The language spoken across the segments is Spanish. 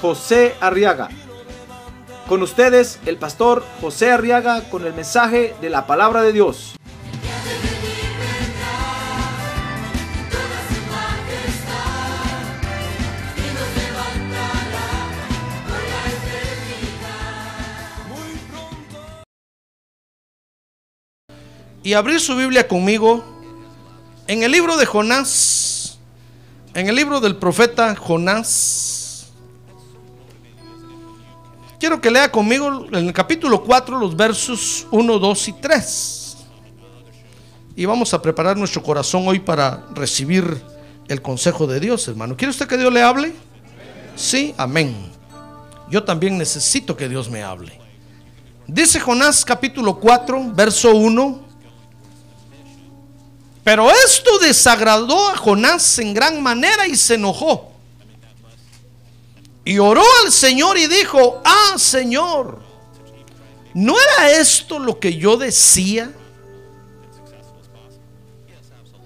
José Arriaga. Con ustedes, el pastor José Arriaga con el mensaje de la palabra de Dios. y abrir su Biblia conmigo en el libro de Jonás, en el libro del profeta Jonás. Quiero que lea conmigo en el capítulo 4 los versos 1, 2 y 3. Y vamos a preparar nuestro corazón hoy para recibir el consejo de Dios, hermano. ¿Quiere usted que Dios le hable? Sí, amén. Yo también necesito que Dios me hable. Dice Jonás capítulo 4, verso 1. Pero esto desagradó a Jonás en gran manera y se enojó. Y oró al Señor y dijo, ah Señor, ¿no era esto lo que yo decía?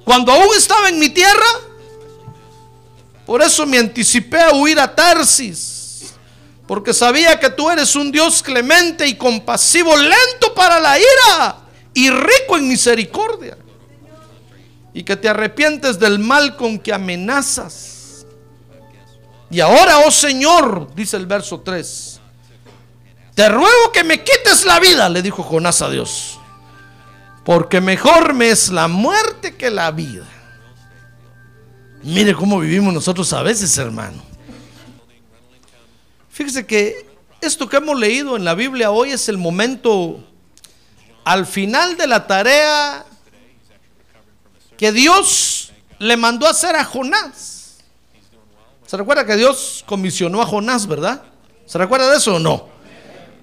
Cuando aún estaba en mi tierra, por eso me anticipé a huir a Tarsis, porque sabía que tú eres un Dios clemente y compasivo, lento para la ira y rico en misericordia y que te arrepientes del mal con que amenazas. Y ahora, oh Señor, dice el verso 3, te ruego que me quites la vida, le dijo Jonás a Dios, porque mejor me es la muerte que la vida. Mire cómo vivimos nosotros a veces, hermano. Fíjese que esto que hemos leído en la Biblia hoy es el momento al final de la tarea que Dios le mandó hacer a Jonás. ¿Se recuerda que Dios comisionó a Jonás, verdad? ¿Se recuerda de eso o no?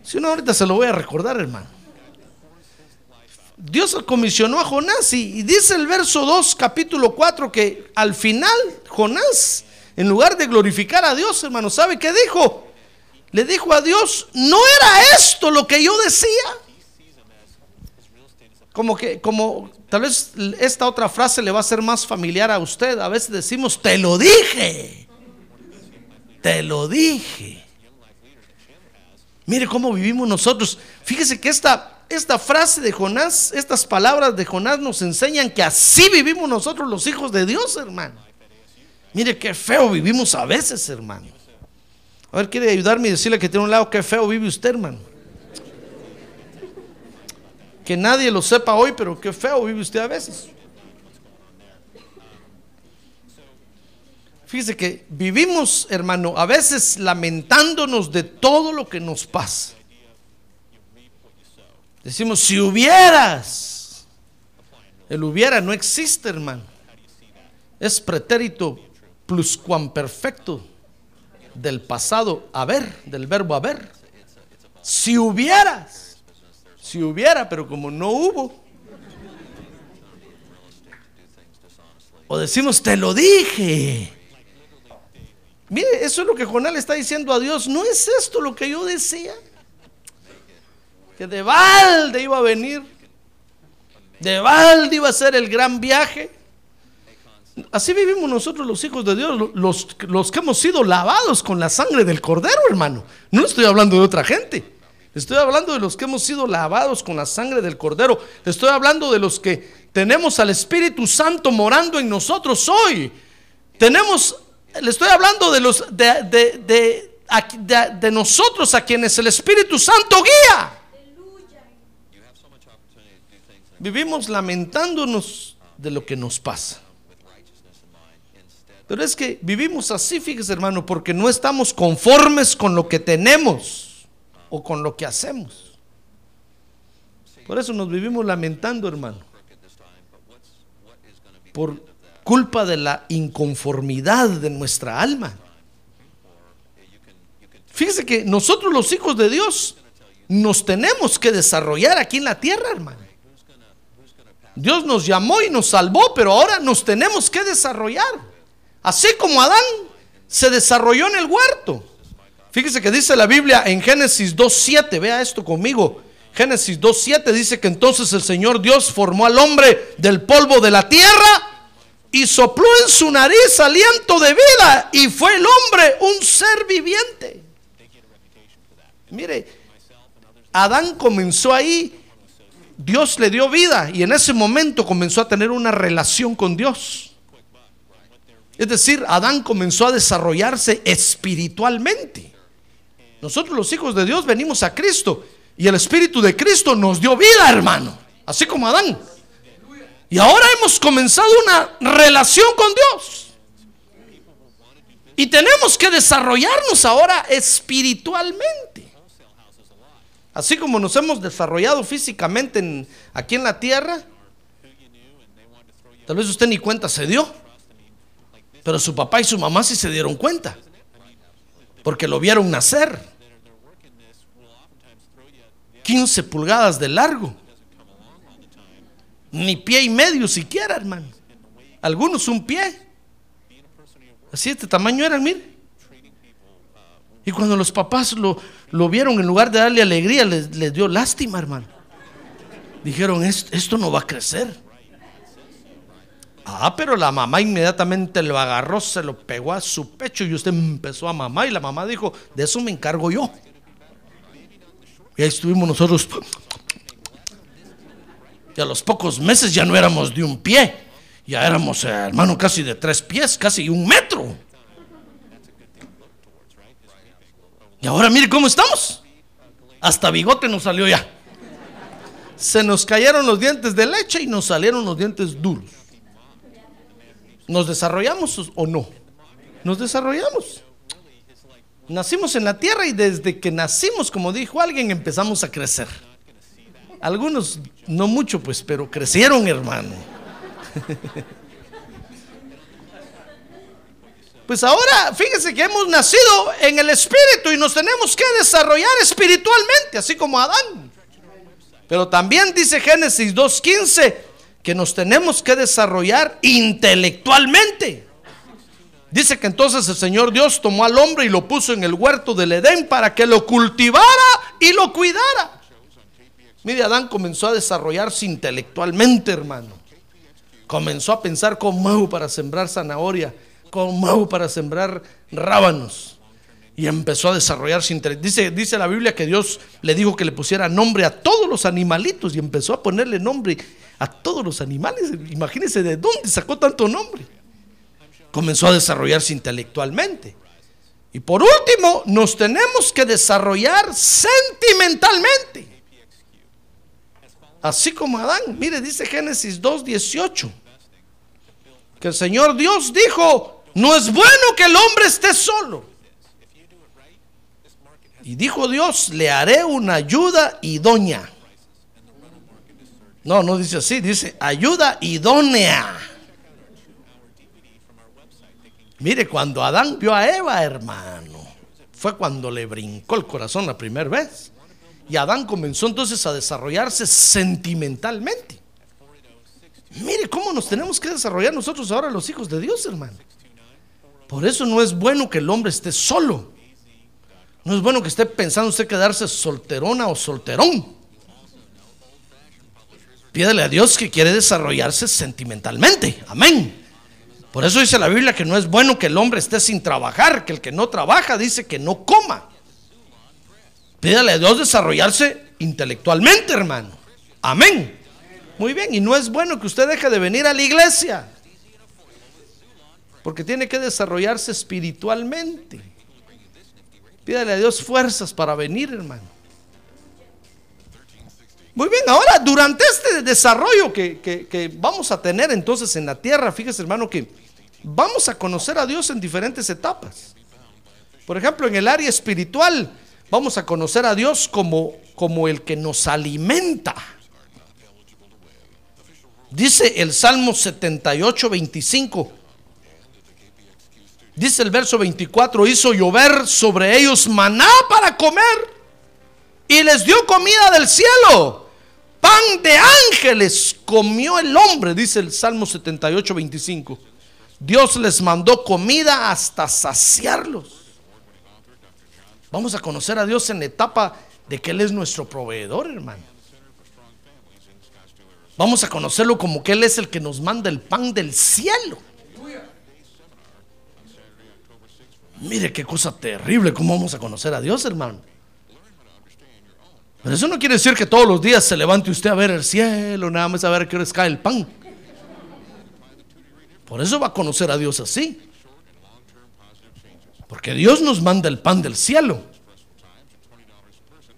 Si no, ahorita se lo voy a recordar, hermano. Dios comisionó a Jonás y, dice el verso 2, capítulo 4, que al final Jonás, en lugar de glorificar a Dios, hermano, ¿sabe qué dijo? Le dijo a Dios, no era esto lo que yo decía. Como que, como tal vez esta otra frase le va a ser más familiar a usted. A veces decimos, te lo dije. Te lo dije. Mire cómo vivimos nosotros. Fíjese que esta, esta frase de Jonás, estas palabras de Jonás nos enseñan que así vivimos nosotros los hijos de Dios, hermano. Mire qué feo vivimos a veces, hermano. A ver, quiere ayudarme y decirle que tiene un lado, qué feo vive usted, hermano. Que nadie lo sepa hoy, pero qué feo vive usted a veces. Fíjese que vivimos, hermano, a veces lamentándonos de todo lo que nos pasa. Decimos, si hubieras, el hubiera no existe, hermano. Es pretérito pluscuamperfecto del pasado haber, del verbo haber. Si hubieras. Si hubiera, pero como no hubo. O decimos, te lo dije. Mire, eso es lo que Jonás le está diciendo a Dios. ¿No es esto lo que yo decía? Que de balde iba a venir. De balde iba a ser el gran viaje. Así vivimos nosotros los hijos de Dios, los, los que hemos sido lavados con la sangre del cordero, hermano. No estoy hablando de otra gente. Estoy hablando de los que hemos sido lavados con la sangre del cordero. Estoy hablando de los que tenemos al Espíritu Santo morando en nosotros hoy. Tenemos, le estoy hablando de los de, de, nosotros a quienes el Espíritu Santo guía. Vivimos lamentándonos de lo que nos pasa. Pero es que vivimos así, fíjese hermano, porque no estamos conformes con lo que tenemos o con lo que hacemos. Por eso nos vivimos lamentando, hermano. Por culpa de la inconformidad de nuestra alma. Fíjese que nosotros los hijos de Dios nos tenemos que desarrollar aquí en la tierra, hermano. Dios nos llamó y nos salvó, pero ahora nos tenemos que desarrollar. Así como Adán se desarrolló en el huerto. Fíjese que dice la Biblia en Génesis 2.7, vea esto conmigo. Génesis 2.7 dice que entonces el Señor Dios formó al hombre del polvo de la tierra y sopló en su nariz aliento de vida y fue el hombre un ser viviente. Mire, Adán comenzó ahí, Dios le dio vida y en ese momento comenzó a tener una relación con Dios. Es decir, Adán comenzó a desarrollarse espiritualmente. Nosotros los hijos de Dios venimos a Cristo y el Espíritu de Cristo nos dio vida, hermano. Así como Adán. Y ahora hemos comenzado una relación con Dios. Y tenemos que desarrollarnos ahora espiritualmente. Así como nos hemos desarrollado físicamente aquí en la tierra, tal vez usted ni cuenta se dio. Pero su papá y su mamá sí se dieron cuenta. Porque lo vieron nacer. 15 pulgadas de largo. Ni pie y medio siquiera, hermano. Algunos un pie. Así este tamaño eran, mire. Y cuando los papás lo, lo vieron, en lugar de darle alegría, les, les dio lástima, hermano. Dijeron, esto no va a crecer. Ah, pero la mamá inmediatamente lo agarró, se lo pegó a su pecho y usted empezó a mamá y la mamá dijo, de eso me encargo yo. Y ahí estuvimos nosotros. Y a los pocos meses ya no éramos de un pie, ya éramos, eh, hermano, casi de tres pies, casi un metro. Y ahora mire cómo estamos. Hasta bigote nos salió ya. Se nos cayeron los dientes de leche y nos salieron los dientes duros. ¿Nos desarrollamos o no? Nos desarrollamos. Nacimos en la tierra y desde que nacimos, como dijo alguien, empezamos a crecer. Algunos no mucho, pues, pero crecieron, hermano. Pues ahora, fíjese que hemos nacido en el Espíritu y nos tenemos que desarrollar espiritualmente, así como Adán. Pero también dice Génesis 2.15 que nos tenemos que desarrollar intelectualmente. Dice que entonces el Señor Dios tomó al hombre y lo puso en el huerto del Edén para que lo cultivara y lo cuidara. Mire, Adán comenzó a desarrollarse intelectualmente, hermano. Comenzó a pensar cómo hago para sembrar zanahoria, cómo hago para sembrar rábanos. Y empezó a desarrollarse Dice, dice la Biblia que Dios le dijo que le pusiera nombre a todos los animalitos y empezó a ponerle nombre a todos los animales. Imagínense de dónde sacó tanto nombre. Comenzó a desarrollarse intelectualmente. Y por último, nos tenemos que desarrollar sentimentalmente. Así como Adán, mire, dice Génesis 2.18, que el Señor Dios dijo, no es bueno que el hombre esté solo. Y dijo Dios, le haré una ayuda idónea. No, no dice así, dice ayuda idónea. Mire, cuando Adán vio a Eva, hermano, fue cuando le brincó el corazón la primera vez. Y Adán comenzó entonces a desarrollarse sentimentalmente. Mire cómo nos tenemos que desarrollar nosotros ahora los hijos de Dios, hermano. Por eso no es bueno que el hombre esté solo. No es bueno que esté pensando usted quedarse solterona o solterón. Pídele a Dios que quiere desarrollarse sentimentalmente. Amén. Por eso dice la Biblia que no es bueno que el hombre esté sin trabajar, que el que no trabaja dice que no coma. Pídale a Dios desarrollarse intelectualmente, hermano. Amén. Muy bien, y no es bueno que usted deje de venir a la iglesia, porque tiene que desarrollarse espiritualmente. Pídale a Dios fuerzas para venir, hermano. Muy bien, ahora durante este desarrollo que, vamos a tener entonces en la tierra, fíjese hermano que vamos a conocer a Dios en diferentes etapas. Por ejemplo, en el área espiritual vamos a conocer a Dios como, como el que nos alimenta. Dice el Salmo 78, 25. Dice el verso 24, hizo llover sobre ellos maná para comer y les dio comida del cielo. Pan de ángeles comió el hombre, dice el Salmo 78, 25. Dios les mandó comida hasta saciarlos. Vamos a conocer a Dios en la etapa de que Él es nuestro proveedor, hermano. Vamos a conocerlo como que Él es el que nos manda el pan del cielo. Mire qué cosa terrible, cómo vamos a conocer a Dios, hermano. Pero eso no quiere decir que todos los días se levante usted a ver el cielo, nada más a ver qué hora cae el pan. Por eso va a conocer a Dios así. Porque Dios nos manda el pan del cielo.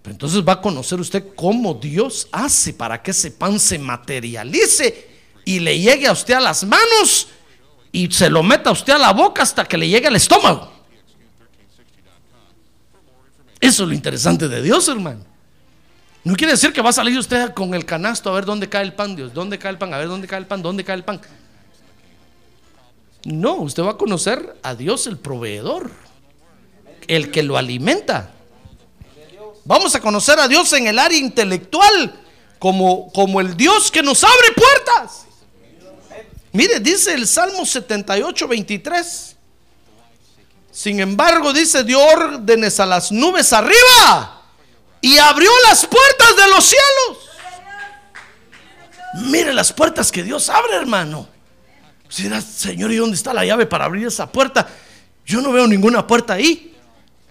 Pero entonces va a conocer usted cómo Dios hace para que ese pan se materialice y le llegue a usted a las manos y se lo meta a usted a la boca hasta que le llegue al estómago. Eso es lo interesante de Dios, hermano. No quiere decir que va a salir usted con el canasto a ver dónde cae el pan, Dios, dónde cae el pan, a ver dónde cae el pan, dónde cae el pan. No, usted va a conocer a Dios el proveedor, el que lo alimenta. Vamos a conocer a Dios en el área intelectual como, como el Dios que nos abre puertas. Mire, dice el Salmo 78, 23. Sin embargo, dice, dio órdenes a las nubes arriba y abrió las puertas de los cielos. Mire las puertas que Dios abre, hermano. Dirás, Señor, ¿y dónde está la llave para abrir esa puerta? Yo no veo ninguna puerta ahí.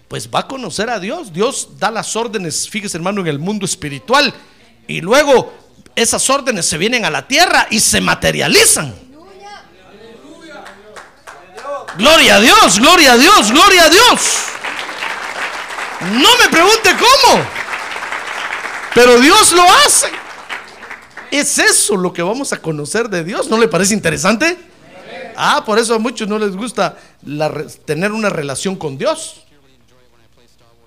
Pues va a conocer a Dios. Dios da las órdenes, fíjese hermano, en el mundo espiritual. Y luego esas órdenes se vienen a la tierra y se materializan. Gloria a Dios, gloria a Dios, gloria a Dios. No me pregunte cómo, pero Dios lo hace. Es eso lo que vamos a conocer de Dios. ¿No le parece interesante? Ah, por eso a muchos no les gusta tener una relación con Dios.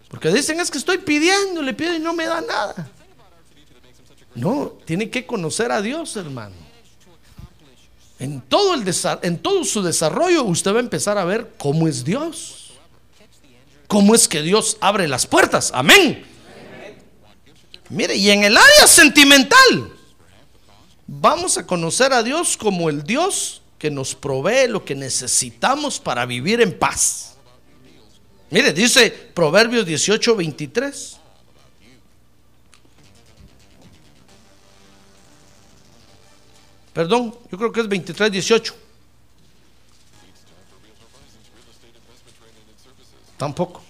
Porque dicen es que estoy pidiendo, le pido y no me da nada. No, tiene que conocer a Dios, hermano. En todo, el en todo su desarrollo usted va a empezar a ver cómo es Dios. Cómo es que Dios abre las puertas. Amén. Mire, y en el área sentimental, vamos a conocer a Dios como el Dios que nos provee lo que necesitamos para vivir en paz. Mire, dice Proverbios 18, 23. Perdón, yo creo que es 23, 18. Tampoco.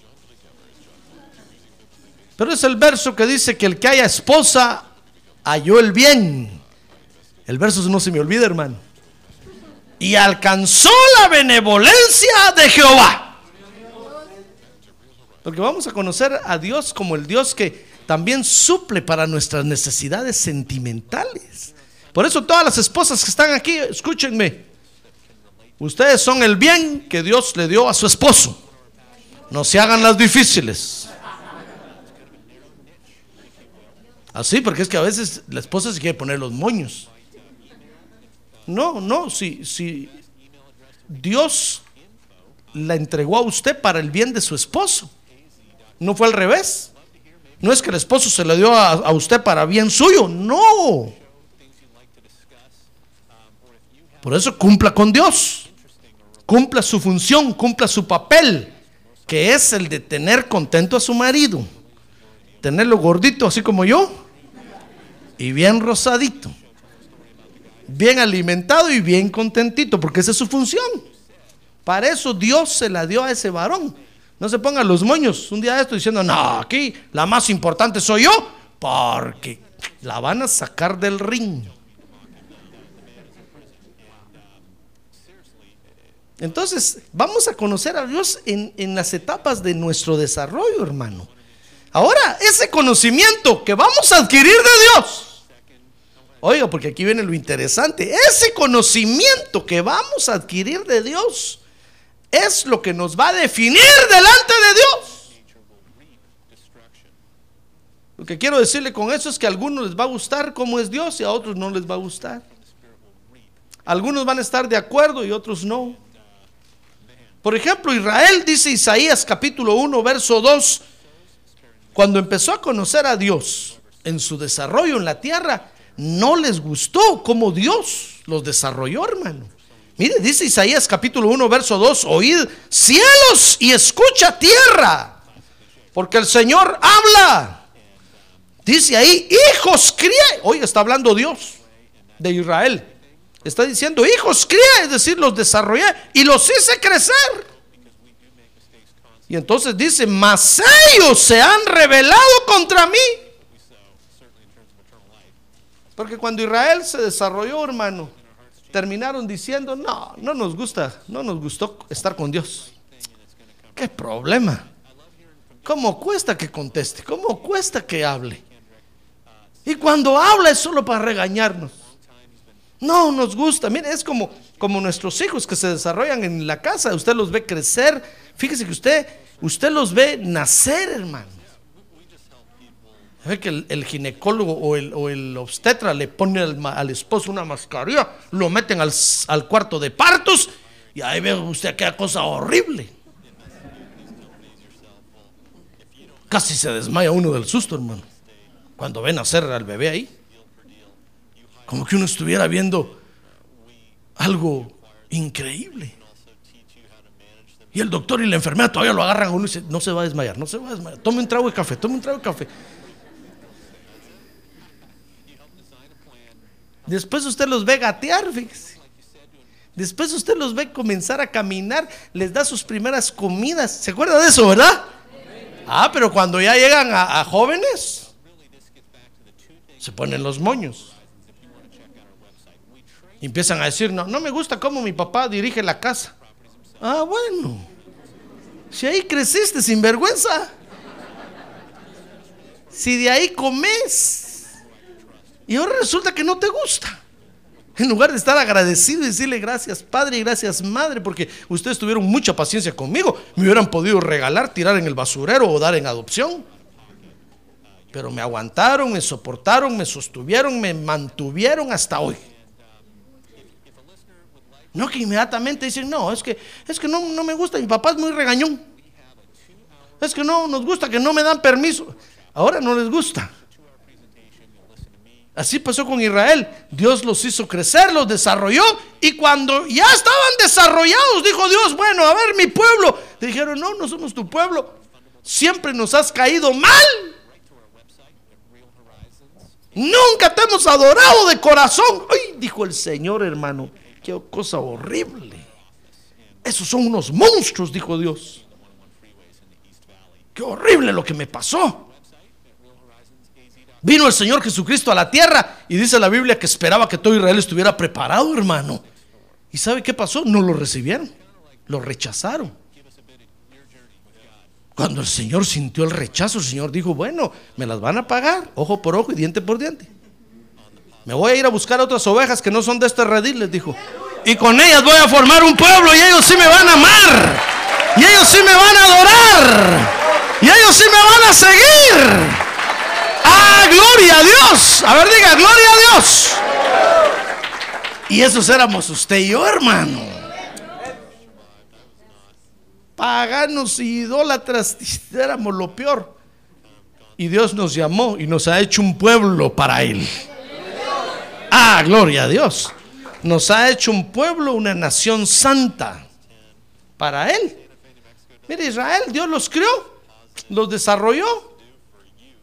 Pero es el verso que dice que el que haya esposa halló el bien. El verso no se me olvida, hermano. Y alcanzó la benevolencia de Jehová. Porque vamos a conocer a Dios como el Dios que también suple para nuestras necesidades sentimentales. Por eso todas las esposas que están aquí, escúchenme. Ustedes son el bien que Dios le dio a su esposo. No se hagan las difíciles. Así, porque es que a veces la esposa se quiere poner los moños. No, no, si, si Dios la entregó a usted para el bien de su esposo. No fue al revés. No es que el esposo se la dio a, a usted para bien suyo. No. Por eso cumpla con Dios. Cumpla su función, cumpla su papel, que es el de tener contento a su marido. Tenerlo gordito, así como yo, y bien rosadito. Bien alimentado y bien contentito, porque esa es su función. Para eso Dios se la dio a ese varón. No se pongan los moños un día de esto diciendo, no, aquí la más importante soy yo, porque la van a sacar del ring. Entonces, vamos a conocer a Dios en, en, las etapas de nuestro desarrollo, hermano. Ahora, ese conocimiento que vamos a adquirir de Dios. Oiga, porque aquí viene lo interesante. Ese conocimiento que vamos a adquirir de Dios es lo que nos va a definir delante de Dios. Lo que quiero decirle con eso es que a algunos les va a gustar cómo es Dios y a otros no les va a gustar. Algunos van a estar de acuerdo y otros no. Por ejemplo, Israel, dice Isaías capítulo 1, verso 2, cuando empezó a conocer a Dios en su desarrollo en la tierra, no les gustó como Dios los desarrolló, hermano. Mire, dice Isaías capítulo 1, verso 2, oíd cielos y escucha tierra, porque el Señor habla. Dice ahí, hijos crié. Hoy está hablando Dios de Israel. Está diciendo, hijos crié, es decir, los desarrollé y los hice crecer. Y entonces dice, mas ellos se han rebelado contra mí. Porque cuando Israel se desarrolló, hermano, terminaron diciendo, no, no nos gusta, no nos gustó estar con Dios. ¿Qué problema? ¿Cómo cuesta que conteste? ¿Cómo cuesta que hable? Y cuando habla es solo para regañarnos. No nos gusta. Mire, es como, como nuestros hijos que se desarrollan en la casa. Usted los ve crecer. Fíjese que usted, usted los ve nacer, hermano. Ve que el, ginecólogo o el, o el, obstetra le pone al, esposo una mascarilla, lo meten al, al, cuarto de partos y ahí ve usted aquella cosa horrible. Casi se desmaya uno del susto, hermano, cuando ven nacer al bebé ahí. Como que uno estuviera viendo algo increíble. Y el doctor y la enfermera todavía lo agarran a uno y dice, no se va a desmayar, no se va a desmayar. Tome un trago de café, tome un trago de café. Después usted los ve gatear. Después usted los ve comenzar a caminar, les da sus primeras comidas. ¿Se acuerda de eso, verdad? Ah, pero cuando ya llegan a, a jóvenes, se ponen los moños. Y empiezan a decir, no, no me gusta cómo mi papá dirige la casa. Ah, bueno. Si ahí creciste sin vergüenza. Si de ahí comes. Y ahora resulta que no te gusta. En lugar de estar agradecido y decirle gracias padre y gracias madre, porque ustedes tuvieron mucha paciencia conmigo, me hubieran podido regalar, tirar en el basurero o dar en adopción. Pero me aguantaron, me soportaron, me sostuvieron, me mantuvieron hasta hoy. No que inmediatamente dicen, no, es que, es que no, no me gusta, mi papá es muy regañón. Es que no nos gusta, que no me dan permiso. Ahora no les gusta. Así pasó con Israel. Dios los hizo crecer, los desarrolló. Y cuando ya estaban desarrollados, dijo Dios, bueno, a ver mi pueblo. dijeron, no, no somos tu pueblo. Siempre nos has caído mal. Nunca te hemos adorado de corazón. Ay, dijo el Señor, hermano. Qué cosa horrible. Esos son unos monstruos, dijo Dios. Qué horrible lo que me pasó. Vino el Señor Jesucristo a la tierra y dice la Biblia que esperaba que todo Israel estuviera preparado, hermano. ¿Y sabe qué pasó? No lo recibieron, lo rechazaron. Cuando el Señor sintió el rechazo, el Señor dijo, bueno, me las van a pagar, ojo por ojo y diente por diente. Me voy a ir a buscar otras ovejas que no son de este redil, les dijo. Y con ellas voy a formar un pueblo y ellos sí me van a amar. Y ellos sí me van a adorar. Y ellos sí me van a seguir. ¡Ah, gloria a Dios! A ver, diga, gloria a Dios. Y esos éramos usted y yo, hermano. Paganos y idólatras, éramos lo peor. Y Dios nos llamó y nos ha hecho un pueblo para Él. Ah, gloria a Dios. Nos ha hecho un pueblo, una nación santa para Él. Mire, Israel, Dios los creó, los desarrolló.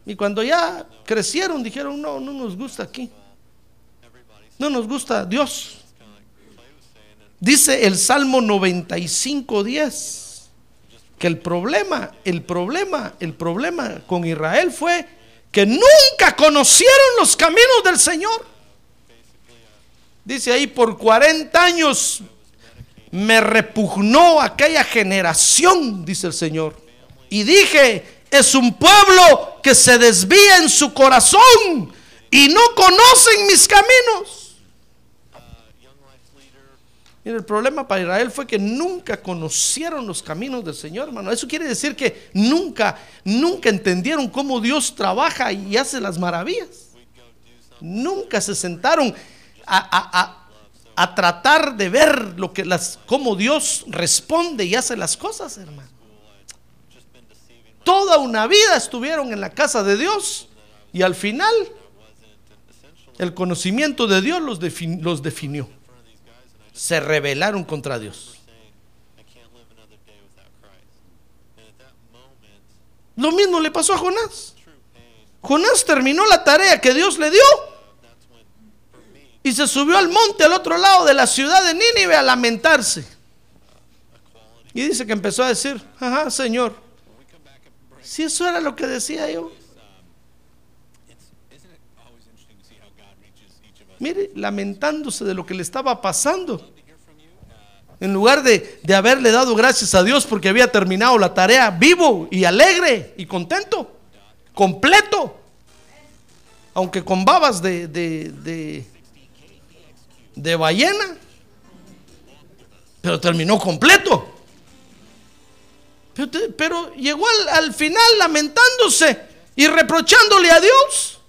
Y cuando ya crecieron, dijeron, no, no nos gusta aquí. No nos gusta Dios. Dice el Salmo 95, 10, que el problema, el problema, el problema con Israel fue que nunca conocieron los caminos del Señor. Dice ahí, por 40 años me repugnó aquella generación, dice el Señor. Y dije, es un pueblo que se desvía en su corazón y no conocen mis caminos. Mira, el problema para Israel fue que nunca conocieron los caminos del Señor, hermano. Eso quiere decir que nunca, nunca entendieron cómo Dios trabaja y hace las maravillas. Nunca se sentaron a, a tratar de ver lo que las, cómo Dios responde y hace las cosas, hermano. Toda una vida estuvieron en la casa de Dios y al final el conocimiento de Dios los, los definió. Se rebelaron contra Dios. Lo mismo le pasó a Jonás. Jonás terminó la tarea que Dios le dio y se subió al monte al otro lado de la ciudad de Nínive a lamentarse. Y dice que empezó a decir, ajá, Señor, si eso era lo que decía yo. Mire, lamentándose de lo que le estaba pasando. En lugar de, de haberle dado gracias a Dios porque había terminado la tarea vivo y alegre y contento, completo, aunque con babas de, de, de, de ballena, pero terminó completo. Pero, llegó al, al final lamentándose y reprochándole a Dios.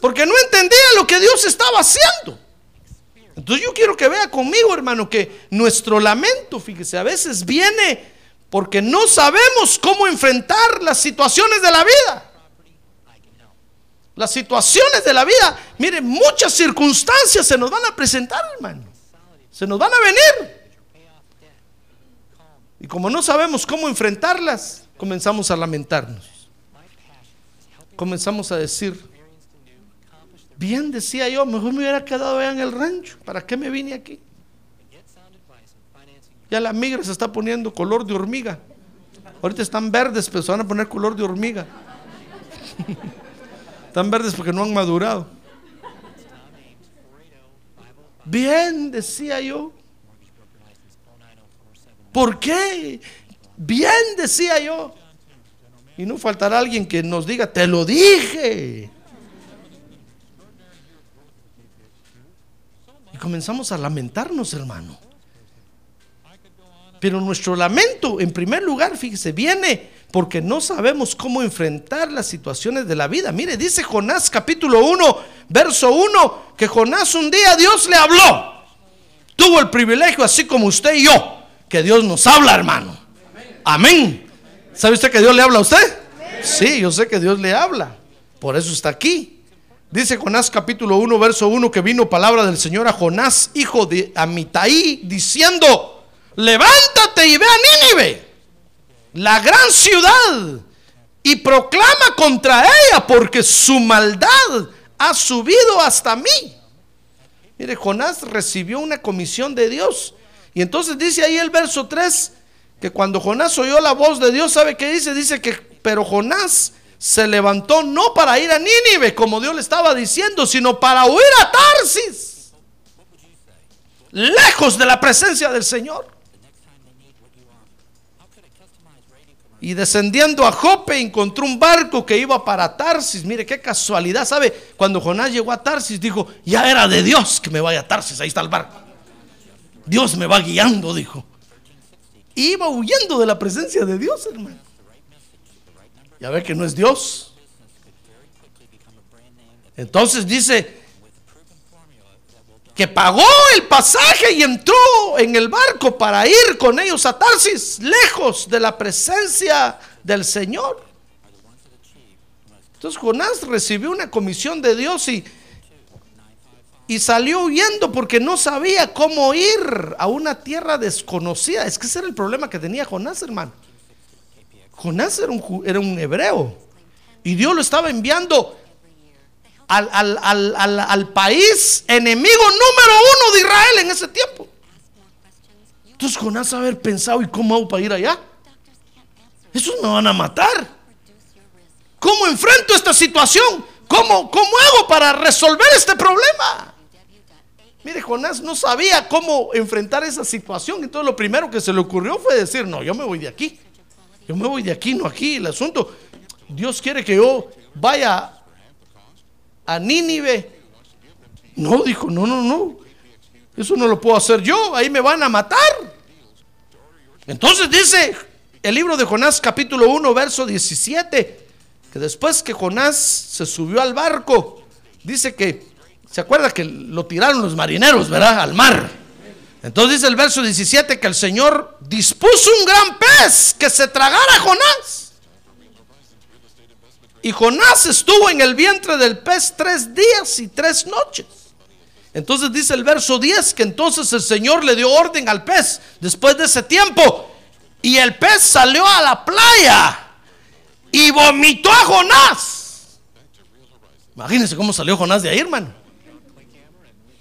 Porque no entendía lo que Dios estaba haciendo. Entonces yo quiero que vea conmigo, hermano, que nuestro lamento, fíjese, a veces viene porque no sabemos cómo enfrentar las situaciones de la vida. Las situaciones de la vida, mire, muchas circunstancias se nos van a presentar, hermano. Se nos van a venir. Como no sabemos cómo enfrentarlas, comenzamos a lamentarnos. Comenzamos a decir, bien decía yo, mejor me hubiera quedado allá en el rancho. ¿Para qué me vine aquí? Ya la migra se está poniendo color de hormiga. Ahorita están verdes, pero se van a poner color de hormiga. están verdes porque no han madurado. Bien, decía yo. ¿Por qué? Bien, decía yo. Y no faltará alguien que nos diga, te lo dije. Y comenzamos a lamentarnos, hermano. Pero nuestro lamento, en primer lugar, fíjese, viene porque no sabemos cómo enfrentar las situaciones de la vida. Mire, dice Jonás capítulo 1, verso 1, que Jonás un día Dios le habló. Tuvo el privilegio, así como usted y yo, que Dios nos habla, hermano. Amén. ¿Sabe usted que Dios le habla a usted? Sí, yo sé que Dios le habla. Por eso está aquí. Dice Jonás capítulo 1, verso 1, que vino palabra del Señor a Jonás, hijo de Amitai, diciendo, levántate y ve a Nínive, la gran ciudad, y proclama contra ella, porque su maldad ha subido hasta mí. Mire, Jonás recibió una comisión de Dios. Y entonces dice ahí el verso 3, que cuando Jonás oyó la voz de Dios, ¿sabe qué dice? Dice que, pero Jonás se levantó no para ir a Nínive, como Dios le estaba diciendo, sino para huir a Tarsis, lejos de la presencia del Señor. Y descendiendo a Jope encontró un barco que iba para Tarsis. Mire qué casualidad, ¿sabe? Cuando Jonás llegó a Tarsis dijo, ya era de Dios que me vaya a Tarsis, ahí está el barco. Dios me va guiando, dijo. Iba huyendo de la presencia de Dios, hermano. Ya ve que no es Dios. Entonces dice que pagó el pasaje y entró en el barco para ir con ellos a Tarsis, lejos de la presencia del Señor. Entonces Jonás recibió una comisión de Dios y, y salió huyendo porque no sabía cómo ir a una tierra desconocida. Es que ese era el problema que tenía Jonás, hermano. Jonás era un, era un hebreo y Dios lo estaba enviando al, al- al- al- al país enemigo número uno de Israel en ese tiempo. Entonces Jonás haber pensado, ¿y cómo hago para ir allá? Esos me van a matar. ¿Cómo enfrento esta situación? ¿Cómo, cómo hago para resolver este problema? Mire, Jonás no sabía cómo enfrentar esa situación. Entonces lo primero que se le ocurrió fue decir, no, yo me voy de aquí. Yo me voy de aquí, no aquí. El asunto, Dios quiere que yo vaya a Nínive. No, dijo, no, no, no. Eso no lo puedo hacer yo, ahí me van a matar. Entonces dice el libro de Jonás capítulo 1, verso 17, que después que Jonás se subió al barco, dice que ¿Se acuerda que lo tiraron los marineros, verdad? Al mar. Entonces dice el verso 17 que el Señor dispuso un gran pez que se tragara a Jonás. Y Jonás estuvo en el vientre del pez tres días y tres noches. Entonces dice el verso 10 que entonces el Señor le dio orden al pez después de ese tiempo. Y el pez salió a la playa y vomitó a Jonás. Imagínense cómo salió Jonás de ahí, hermano.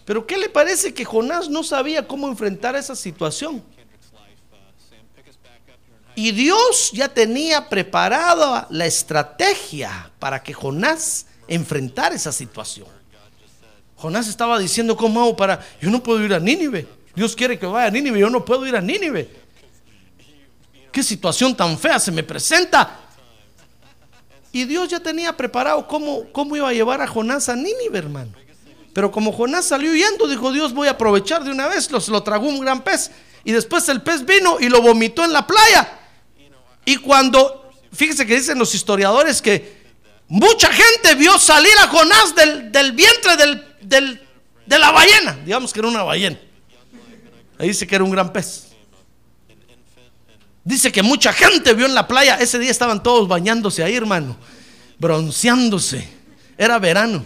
Pero ¿qué le parece que Jonás no sabía cómo enfrentar esa situación? Y Dios ya tenía preparada la estrategia para que Jonás enfrentara esa situación. Jonás estaba diciendo, ¿cómo hago para...? Yo no puedo ir a Nínive. Dios quiere que vaya a Nínive, yo no puedo ir a Nínive. ¿Qué situación tan fea se me presenta? Y Dios ya tenía preparado cómo, cómo iba a llevar a Jonás a Nínive, hermano. Pero como Jonás salió huyendo, dijo Dios, voy a aprovechar de una vez, los, lo tragó un gran pez. Y después el pez vino y lo vomitó en la playa. Y cuando, fíjese que dicen los historiadores que mucha gente vio salir a Jonás del, vientre del, de la ballena. Digamos que era una ballena. Ahí dice que era un gran pez. Dice que mucha gente vio en la playa. Ese día estaban todos bañándose ahí, hermano. Bronceándose. Era verano.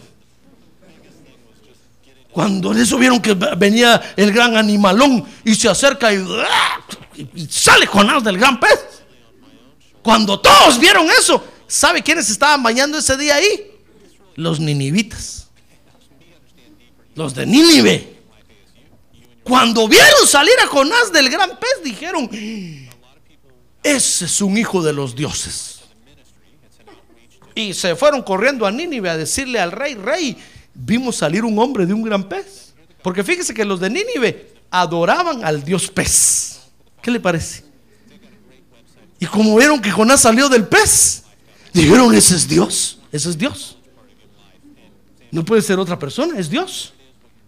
Cuando en eso vieron que venía el gran animalón y se acerca y, y sale Jonás del gran pez. Cuando todos vieron eso, ¿sabe quiénes estaban bañando ese día ahí? Los ninivitas. Los de Nínive. Cuando vieron salir a Jonás del gran pez, dijeron, ese es un hijo de los dioses. Y se fueron corriendo a Nínive a decirle al rey, rey, vimos salir un hombre de un gran pez. Porque fíjese que los de Nínive adoraban al dios pez. ¿Qué le parece? Y como vieron que Jonás salió del pez, dijeron, ese es Dios, ese es Dios. No puede ser otra persona, es Dios.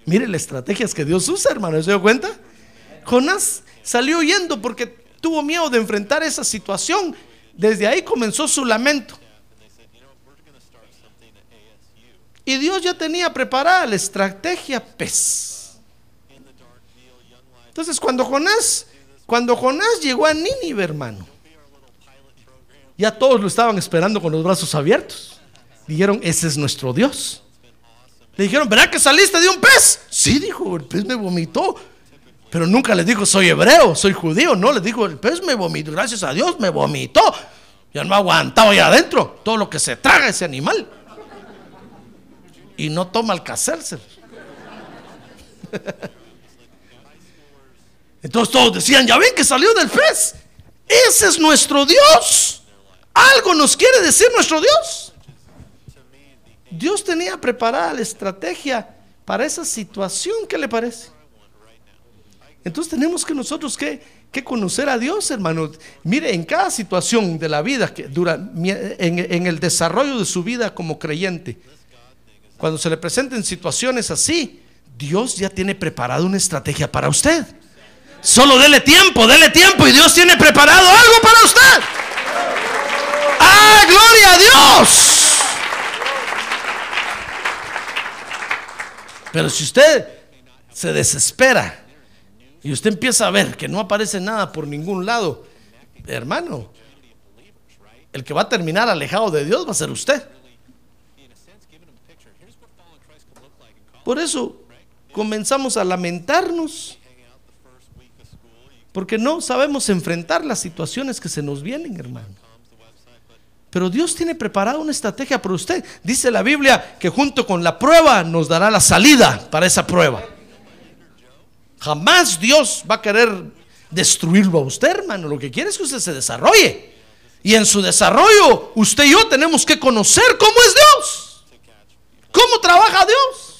Mire las estrategias que Dios usa, hermano, ¿se dio cuenta? Jonás salió huyendo porque tuvo miedo de enfrentar esa situación. Desde ahí comenzó su lamento. Y Dios ya tenía preparada la estrategia pez. Entonces cuando Jonás, cuando Jonás llegó a Nínive, hermano, ya todos lo estaban esperando con los brazos abiertos. Dijeron, ese es nuestro Dios. Le dijeron, ¿verdad que saliste de un pez? Sí, dijo, el pez me vomitó. Pero nunca le dijo, soy hebreo, soy judío. No, le dijo, el pez me vomitó. Gracias a Dios me vomitó. Ya no aguantaba ahí adentro todo lo que se traga ese animal y no toma el cacerse. Entonces todos decían, ya ven que salió del pez. Ese es nuestro Dios. Algo nos quiere decir nuestro Dios. Dios tenía preparada la estrategia para esa situación. ¿Qué le parece? Entonces tenemos que nosotros que, que conocer a Dios, hermano. Mire, en cada situación de la vida que dura, en, en el desarrollo de su vida como creyente, cuando se le presenten situaciones así, Dios ya tiene preparado una estrategia para usted. Solo dele tiempo, dele tiempo y Dios tiene preparado algo para usted. ¡Ah, gloria a Dios! Pero si usted se desespera y usted empieza a ver que no aparece nada por ningún lado, hermano, el que va a terminar alejado de Dios va a ser usted. Por eso comenzamos a lamentarnos, porque no sabemos enfrentar las situaciones que se nos vienen, hermano. Pero Dios tiene preparada una estrategia para usted. Dice la Biblia que junto con la prueba nos dará la salida para esa prueba. Jamás Dios va a querer destruirlo a usted, hermano. Lo que quiere es que usted se desarrolle. Y en su desarrollo, usted y yo tenemos que conocer cómo es Dios. ¿Cómo trabaja Dios?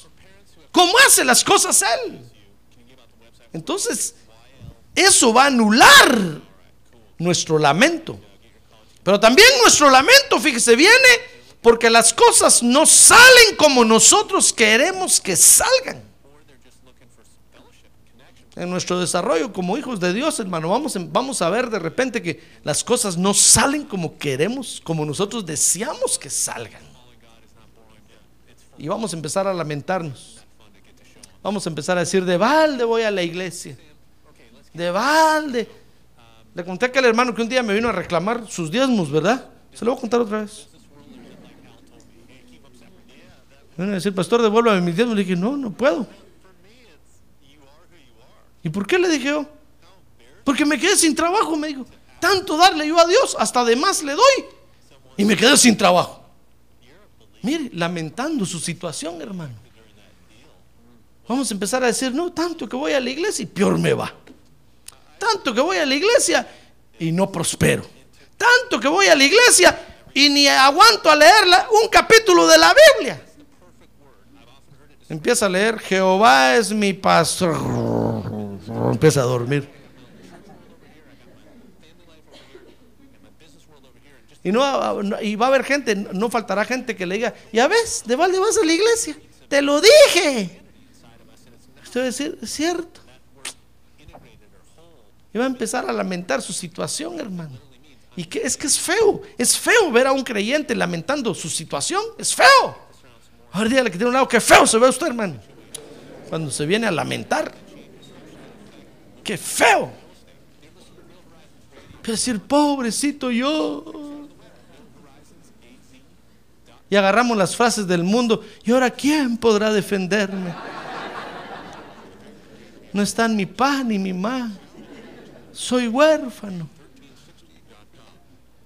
Cómo hace las cosas Él. Entonces, eso va a anular nuestro lamento. Pero también nuestro lamento, fíjese, viene porque las cosas no salen como nosotros queremos que salgan. En nuestro desarrollo como hijos de Dios, hermano, vamos, vamos a ver de repente que las cosas no salen como queremos, como nosotros deseamos que salgan. Y vamos a empezar a lamentarnos. Vamos a empezar a decir, de balde voy a la iglesia. De balde. Le conté a aquel hermano que un día me vino a reclamar sus diezmos, ¿verdad? Se lo voy a contar otra vez. Me vino a decir, pastor, devuélvame mis diezmos. Le dije, no, no puedo. ¿Y por qué le dije yo? Porque me quedé sin trabajo, me dijo. Tanto darle yo a Dios, hasta de más le doy. Y me quedé sin trabajo. Mire, lamentando su situación, hermano. Vamos a empezar a decir, no, tanto que voy a la iglesia y peor me va. Tanto que voy a la iglesia y no prospero. Tanto que voy a la iglesia y ni aguanto a leerla un capítulo de la Biblia. Empieza a leer, Jehová es mi pastor. Empieza a dormir. Y, no, y va a haber gente, no faltará gente que le diga, ya ves, de balde vas a la iglesia. Te lo dije. Usted va a decir, es cierto. Y va a empezar a lamentar su situación, hermano. Y que es que es feo, es feo ver a un creyente lamentando su situación, es feo. Ahora dígale que tiene un lado, que feo se ve usted, hermano. Cuando se viene a lamentar, qué feo. Que decir, pobrecito yo. Y agarramos las frases del mundo. ¿Y ahora quién podrá defenderme? No están mi pa ni mi ma. Soy huérfano.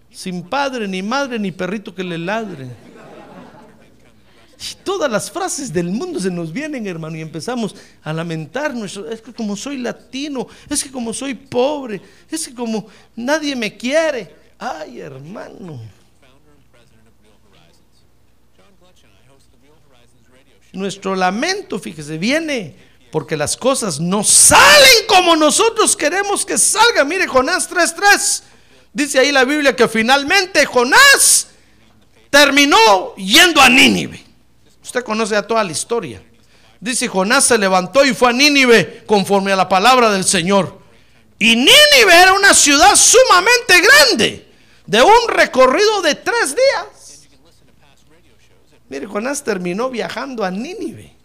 Sin padre, ni madre, ni perrito que le ladre. Y todas las frases del mundo se nos vienen, hermano, y empezamos a lamentarnos. Es que como soy latino, es que como soy pobre, es que como nadie me quiere. Ay, hermano. Nuestro lamento, fíjese, viene porque las cosas no salen como nosotros queremos que salgan. Mire, Jonás 3:3. Dice ahí la Biblia que finalmente Jonás terminó yendo a Nínive. Usted conoce ya toda la historia. Dice Jonás se levantó y fue a Nínive conforme a la palabra del Señor. Y Nínive era una ciudad sumamente grande, de un recorrido de tres días. Mire, Jonás terminó viajando a Nínive.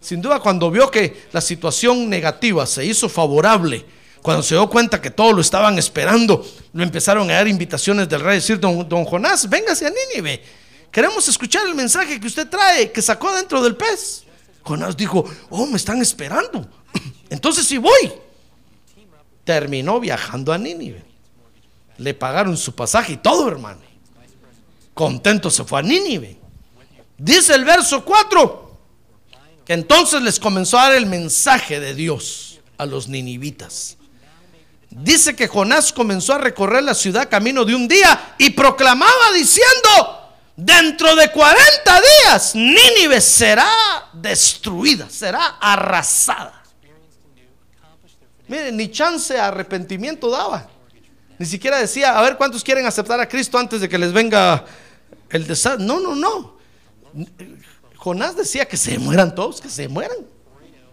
Sin duda, cuando vio que la situación negativa se hizo favorable, cuando se dio cuenta que todos lo estaban esperando, le empezaron a dar invitaciones del rey, decir, don, don Jonás, véngase a Nínive. Queremos escuchar el mensaje que usted trae, que sacó dentro del pez. Jonás dijo, oh, me están esperando. Entonces sí voy. Terminó viajando a Nínive. Le pagaron su pasaje y todo, hermano. Contento se fue a Nínive. Dice el verso 4 que entonces les comenzó a dar el mensaje de Dios a los ninivitas. Dice que Jonás comenzó a recorrer la ciudad camino de un día y proclamaba diciendo, dentro de 40 días Nínive será destruida, será arrasada. Miren, ni chance de arrepentimiento daba. Ni siquiera decía, a ver cuántos quieren aceptar a Cristo antes de que les venga el desastre. No, no, no. Jonás decía que se mueran todos, que se mueran,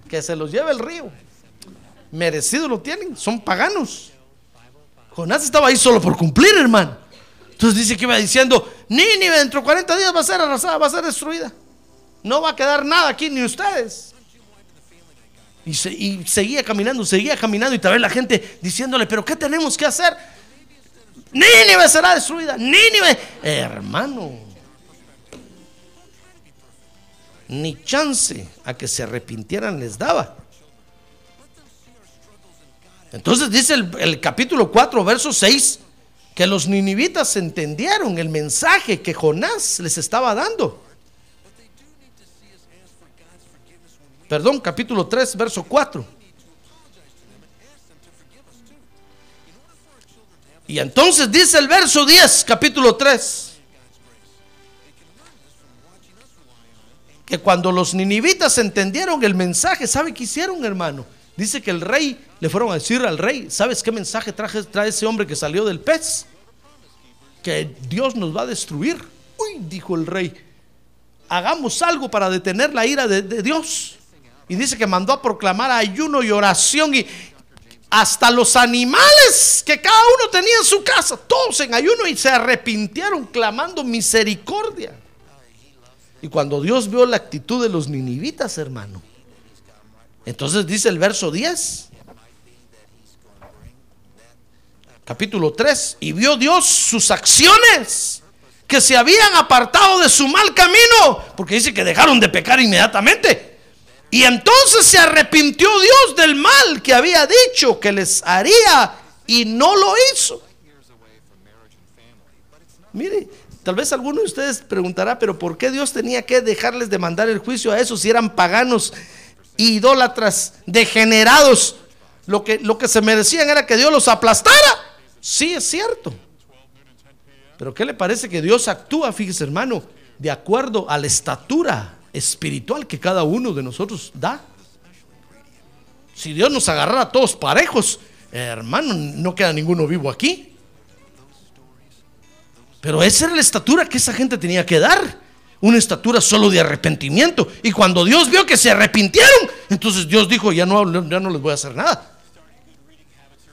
que se los lleve el río. Merecido lo tienen, son paganos. Jonás estaba ahí solo por cumplir, hermano. Entonces dice que iba diciendo, Nínive dentro de 40 días va a ser arrasada, va a ser destruida. No va a quedar nada aquí, ni ustedes. Y, y seguía caminando, seguía caminando y tal vez la gente diciéndole, pero ¿qué tenemos que hacer? Nínive será destruida, Nínive. Hermano, ni chance a que se arrepintieran les daba. Entonces dice el, el capítulo 4, verso 6, que los ninivitas entendieron el mensaje que Jonás les estaba dando. Perdón, capítulo 3, verso 4. Y entonces dice el verso 10, capítulo 3, que cuando los ninivitas entendieron el mensaje, ¿sabe qué hicieron, hermano? Dice que el rey, le fueron a decir al rey, ¿sabes qué mensaje traje, trae ese hombre que salió del pez? Que Dios nos va a destruir. Uy, dijo el rey, hagamos algo para detener la ira de, de Dios. Y dice que mandó a proclamar ayuno y oración y hasta los animales que cada uno tenía en su casa, todos en ayuno y se arrepintieron clamando misericordia. Y cuando Dios vio la actitud de los ninivitas, hermano, Entonces dice el verso 10. Capítulo 3. Y vio Dios sus acciones que se habían apartado de su mal camino, porque dice que dejaron de pecar inmediatamente. Y entonces se arrepintió Dios del mal que había dicho que les haría y no lo hizo. Mire, tal vez alguno de ustedes preguntará, pero ¿por qué Dios tenía que dejarles de mandar el juicio a esos si eran paganos, idólatras, degenerados? Lo que, lo que se merecían era que Dios los aplastara. Sí, es cierto. Pero ¿qué le parece que Dios actúa, fíjese hermano, de acuerdo a la estatura espiritual que cada uno de nosotros da? Si Dios nos agarrara a todos parejos, hermano, no queda ninguno vivo aquí. Pero esa era la estatura que esa gente tenía que dar. Una estatura solo de arrepentimiento. Y cuando Dios vio que se arrepintieron, entonces Dios dijo, ya no, ya no les voy a hacer nada.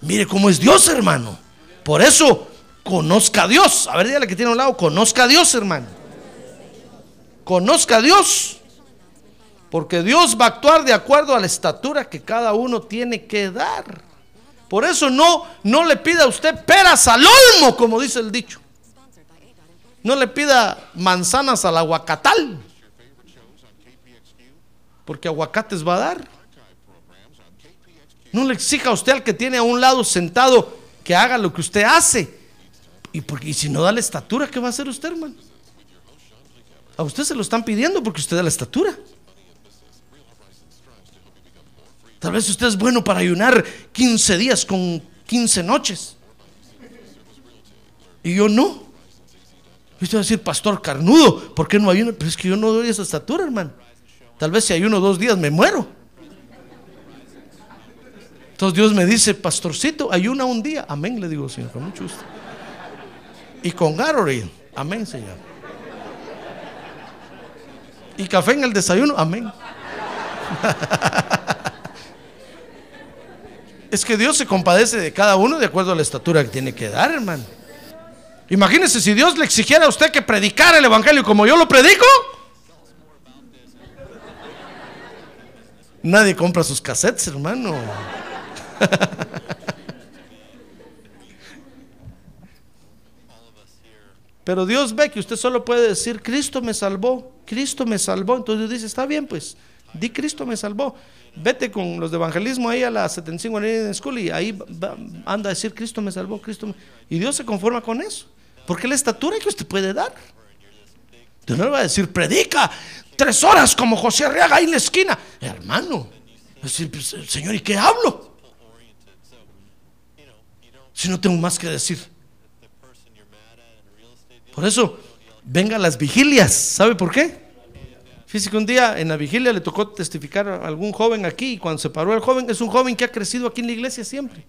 Mire cómo es Dios, hermano. Por eso Conozca a Dios. A ver, dígale que tiene a un lado. Conozca a Dios, hermano. Conozca a Dios. Porque Dios va a actuar de acuerdo a la estatura que cada uno tiene que dar. Por eso no, no le pida a usted peras al olmo, como dice el dicho. No le pida manzanas al aguacatal. Porque aguacates va a dar. No le exija a usted al que tiene a un lado sentado que haga lo que usted hace. ¿Y, porque, si no da la estatura, ¿qué va a hacer usted, hermano? A usted se lo están pidiendo porque usted da la estatura. Tal vez usted es bueno para ayunar 15 días con 15 noches. Y yo no. Y usted va a decir, pastor carnudo, ¿por qué no ayuno? Pero es que yo no doy esa estatura, hermano. Tal vez si ayuno dos días me muero. Entonces Dios me dice, pastorcito, ayuna un día. Amén, le digo, Señor, con mucho gusto y con Gatorade. Amén, Señor. Y café en el desayuno. Amén. es que Dios se compadece de cada uno de acuerdo a la estatura que tiene que dar, hermano. Imagínese si Dios le exigiera a usted que predicara el Evangelio como yo lo predico. Nadie compra sus cassettes, hermano. Pero Dios ve que usted solo puede decir, Cristo me salvó, Cristo me salvó. Entonces dice, está bien, pues, di Cristo me salvó. Vete con los de evangelismo ahí a la 75 en School y ahí anda a decir, Cristo me salvó, Cristo me... Y Dios se conforma con eso. Porque la estatura que usted puede dar. Dios no le va a decir, predica tres horas como José Arriaga ahí en la esquina. Hermano, pues, Señor, ¿y qué hablo? Si no tengo más que decir. Por eso, venga las vigilias. ¿Sabe por qué? Fíjese que un día en la vigilia le tocó testificar a algún joven aquí y cuando se paró el joven, es un joven que ha crecido aquí en la iglesia siempre.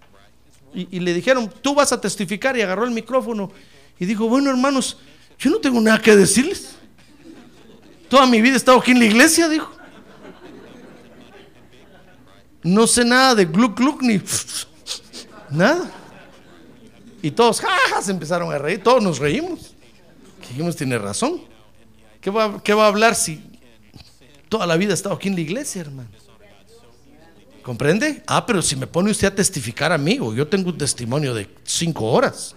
Y, le dijeron, tú vas a testificar y agarró el micrófono y dijo, bueno hermanos, yo no tengo nada que decirles. Toda mi vida he estado aquí en la iglesia, dijo. No sé nada de gluck gluck ni nada. Y todos jaja, se empezaron a reír, todos nos reímos dijimos, tiene razón. ¿Qué va, ¿Qué va a hablar si toda la vida ha estado aquí en la iglesia, hermano? ¿Comprende? Ah, pero si me pone usted a testificar a mí, o yo tengo un testimonio de cinco horas.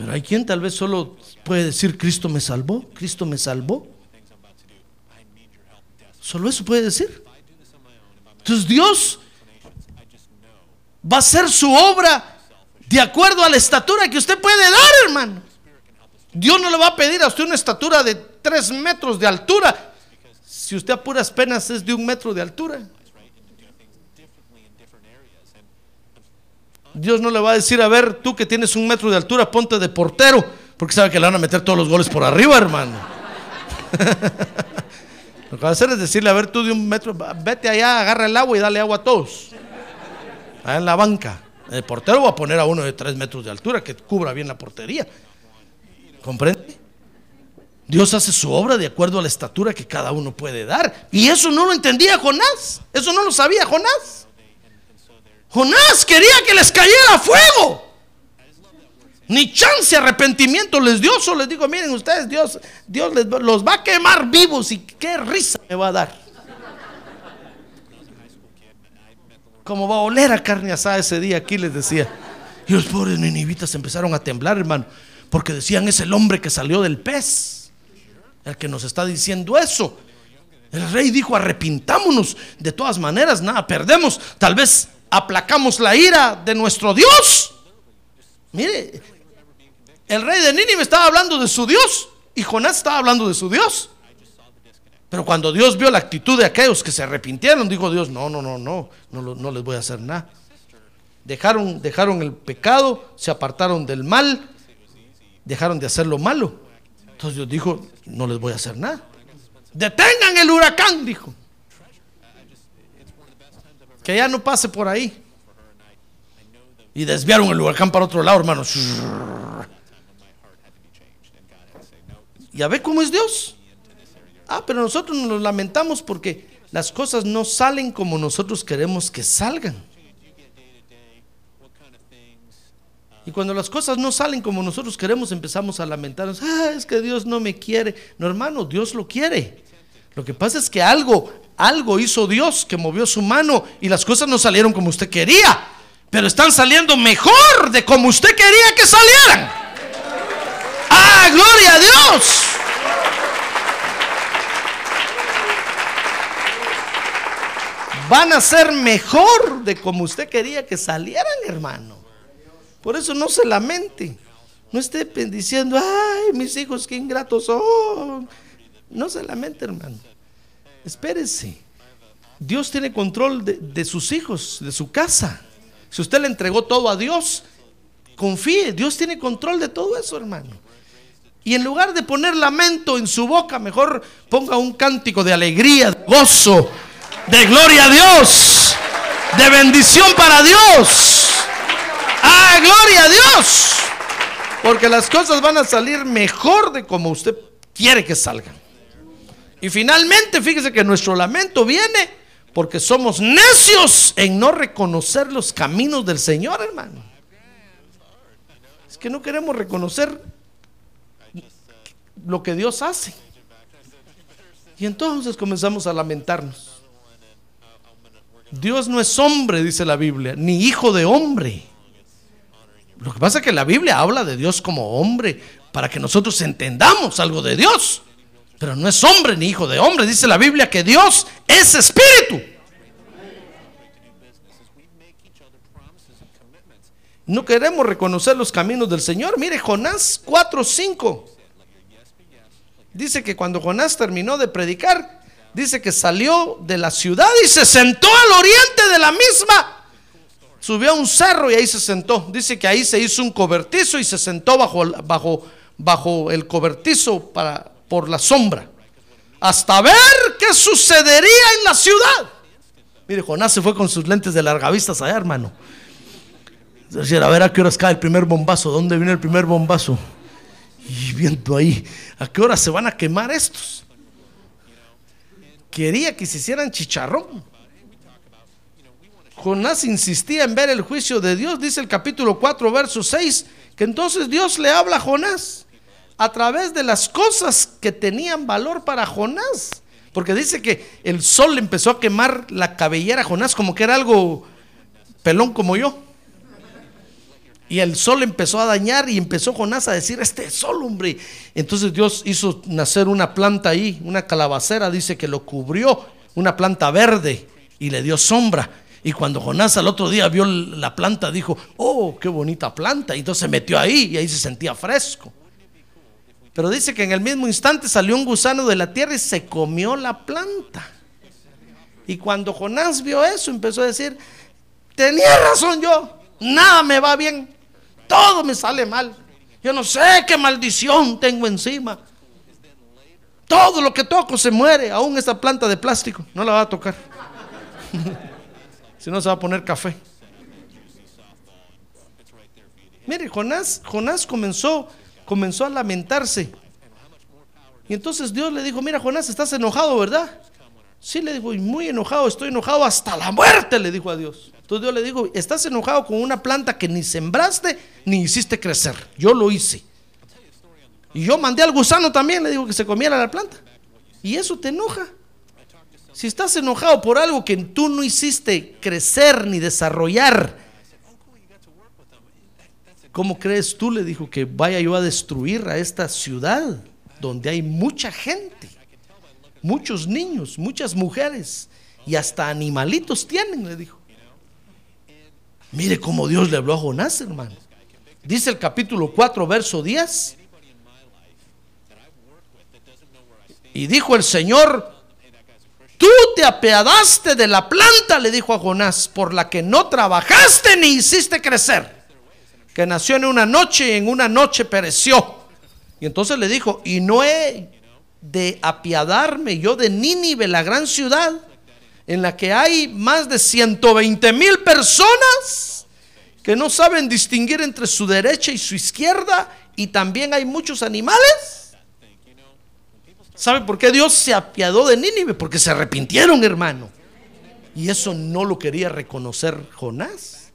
Pero hay quien tal vez solo puede decir, Cristo me salvó, Cristo me salvó. Solo eso puede decir. Entonces Dios va a ser su obra de acuerdo a la estatura que usted puede dar, hermano. Dios no le va a pedir a usted una estatura de tres metros de altura si usted a puras penas es de un metro de altura. Dios no le va a decir, a ver, tú que tienes un metro de altura, ponte de portero, porque sabe que le van a meter todos los goles por arriba, hermano. Lo que va a hacer es decirle, a ver, tú de un metro, vete allá, agarra el agua y dale agua a todos en la banca. El portero va a poner a uno de tres metros de altura que cubra bien la portería. ¿Comprende? Dios hace su obra de acuerdo a la estatura que cada uno puede dar. Y eso no lo entendía Jonás. Eso no lo sabía Jonás. Jonás quería que les cayera fuego. Ni chance arrepentimiento les dio. Solo les digo, miren ustedes, Dios, Dios les, los va a quemar vivos y qué risa me va a dar. Como va a oler a carne asada ese día, aquí les decía. Y los pobres ninivitas empezaron a temblar, hermano, porque decían es el hombre que salió del pez, el que nos está diciendo eso. El rey dijo, arrepintámonos, de todas maneras, nada, perdemos, tal vez aplacamos la ira de nuestro Dios. Mire, el rey de Nínive estaba hablando de su Dios y Jonás estaba hablando de su Dios. Pero cuando Dios vio la actitud de aquellos que se arrepintieron, dijo Dios, no, no, no, no, no, no les voy a hacer nada. Dejaron, dejaron el pecado, se apartaron del mal, dejaron de hacer lo malo. Entonces Dios dijo, no les voy a hacer nada. Detengan el huracán, dijo. Que ya no pase por ahí. Y desviaron el huracán para otro lado, hermanos. Ya ve cómo es Dios. Ah, pero nosotros nos lamentamos porque las cosas no salen como nosotros queremos que salgan. Y cuando las cosas no salen como nosotros queremos, empezamos a lamentarnos. Ah, es que Dios no me quiere. No, hermano, Dios lo quiere. Lo que pasa es que algo, algo hizo Dios que movió su mano y las cosas no salieron como usted quería. Pero están saliendo mejor de como usted quería que salieran. ¡Ah, gloria a Dios! van a ser mejor de como usted quería que salieran, hermano. Por eso no se lamente. No esté diciendo, ay, mis hijos, qué ingratos son. No se lamente, hermano. Espérese. Dios tiene control de, de sus hijos, de su casa. Si usted le entregó todo a Dios, confíe. Dios tiene control de todo eso, hermano. Y en lugar de poner lamento en su boca, mejor ponga un cántico de alegría, de gozo, de gloria a Dios, de bendición para Dios. ¡Ah, gloria a Dios! Porque las cosas van a salir mejor de como usted quiere que salgan. Y finalmente, fíjese que nuestro lamento viene porque somos necios en no reconocer los caminos del Señor, hermano. Es que no queremos reconocer lo que Dios hace. Y entonces comenzamos a lamentarnos. Dios no es hombre, dice la Biblia, ni hijo de hombre. Lo que pasa es que la Biblia habla de Dios como hombre para que nosotros entendamos algo de Dios. Pero no es hombre ni hijo de hombre. Dice la Biblia que Dios es espíritu. No queremos reconocer los caminos del Señor. Mire, Jonás 4:5. Dice que cuando Jonás terminó de predicar, dice que salió de la ciudad y se sentó al oriente de la misma. Subió a un cerro y ahí se sentó. Dice que ahí se hizo un cobertizo y se sentó bajo, bajo, bajo el cobertizo para, por la sombra. Hasta ver qué sucedería en la ciudad. Mire, Jonás se fue con sus lentes de larga vista allá, hermano. Decía, a ver a qué horas cae el primer bombazo. ¿Dónde viene el primer bombazo? Y viendo ahí, ¿a qué hora se van a quemar estos? Quería que se hicieran chicharrón. Jonás insistía en ver el juicio de Dios, dice el capítulo 4, verso 6, que entonces Dios le habla a Jonás a través de las cosas que tenían valor para Jonás. Porque dice que el sol empezó a quemar la cabellera a Jonás como que era algo pelón como yo. Y el sol empezó a dañar y empezó Jonás a decir, este sol, hombre. Entonces Dios hizo nacer una planta ahí, una calabacera, dice que lo cubrió, una planta verde y le dio sombra. Y cuando Jonás al otro día vio la planta, dijo, oh, qué bonita planta. Y entonces se metió ahí y ahí se sentía fresco. Pero dice que en el mismo instante salió un gusano de la tierra y se comió la planta. Y cuando Jonás vio eso, empezó a decir, tenía razón yo, nada me va bien todo me sale mal. Yo no sé qué maldición tengo encima. Todo lo que toco se muere, aún esta planta de plástico, no la va a tocar. si no se va a poner café. Mire, Jonás, Jonás comenzó, comenzó a lamentarse. Y entonces Dios le dijo, mira Jonás, estás enojado, ¿verdad? Sí, le dijo, muy enojado, estoy enojado hasta la muerte, le dijo a Dios. Entonces Dios le dijo, estás enojado con una planta que ni sembraste ni hiciste crecer. Yo lo hice. Y yo mandé al gusano también, le digo que se comiera la planta. Y eso te enoja. Si estás enojado por algo que tú no hiciste crecer ni desarrollar, ¿cómo crees tú, le dijo, que vaya yo a destruir a esta ciudad donde hay mucha gente, muchos niños, muchas mujeres y hasta animalitos tienen, le dijo. Mire cómo Dios le habló a Jonás, hermano. Dice el capítulo 4, verso 10. Y dijo el Señor, tú te apiadaste de la planta, le dijo a Jonás, por la que no trabajaste ni hiciste crecer, que nació en una noche y en una noche pereció. Y entonces le dijo, y no he de apiadarme yo de Nínive, la gran ciudad, en la que hay más de 120 mil personas que no saben distinguir entre su derecha y su izquierda, y también hay muchos animales. ¿Sabe por qué Dios se apiadó de Nínive? Porque se arrepintieron, hermano. Y eso no lo quería reconocer Jonás.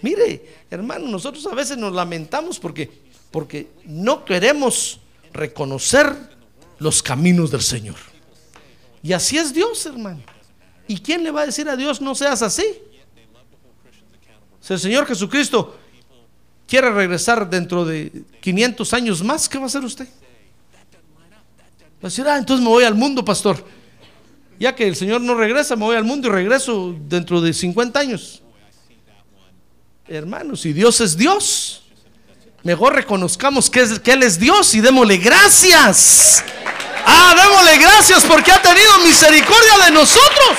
Mire, hermano, nosotros a veces nos lamentamos porque, porque no queremos reconocer los caminos del Señor. Y así es Dios, hermano. ¿Y quién le va a decir a Dios no seas así? Si el Señor Jesucristo quiere regresar dentro de 500 años más, ¿qué va a hacer usted? Va a decir, ah, entonces me voy al mundo, pastor. Ya que el Señor no regresa, me voy al mundo y regreso dentro de 50 años. Hermanos, si Dios es Dios, mejor reconozcamos que, es, Él es Dios y démosle gracias. Ah, démosle gracias porque ha tenido misericordia de nosotros.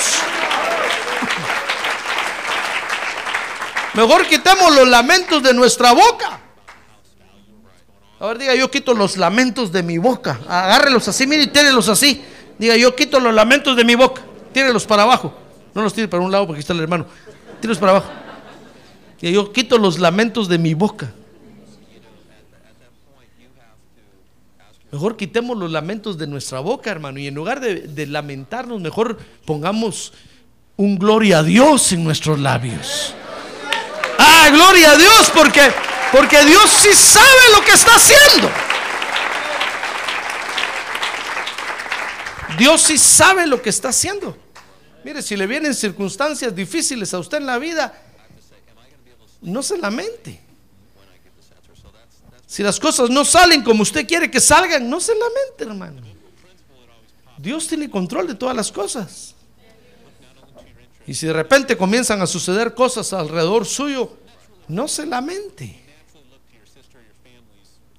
Mejor quitemos los lamentos de nuestra boca. A ver, diga, yo quito los lamentos de mi boca. Agárrelos así, mire y tírelos así. Diga, yo quito los lamentos de mi boca. Tírelos para abajo. No los tire para un lado porque está el hermano. Tírelos para abajo. Diga, yo quito los lamentos de mi boca. Mejor quitemos los lamentos de nuestra boca, hermano. Y en lugar de, de, lamentarnos, mejor pongamos un gloria a Dios en nuestros labios. Ah, gloria a Dios, porque, porque Dios sí sabe lo que está haciendo. Dios sí sabe lo que está haciendo. Mire, si le vienen circunstancias difíciles a usted en la vida, no se lamente. Si las cosas no salen como usted quiere que salgan, no se lamente, hermano. Dios tiene control de todas las cosas. Y si de repente comienzan a suceder cosas alrededor suyo, no se lamente.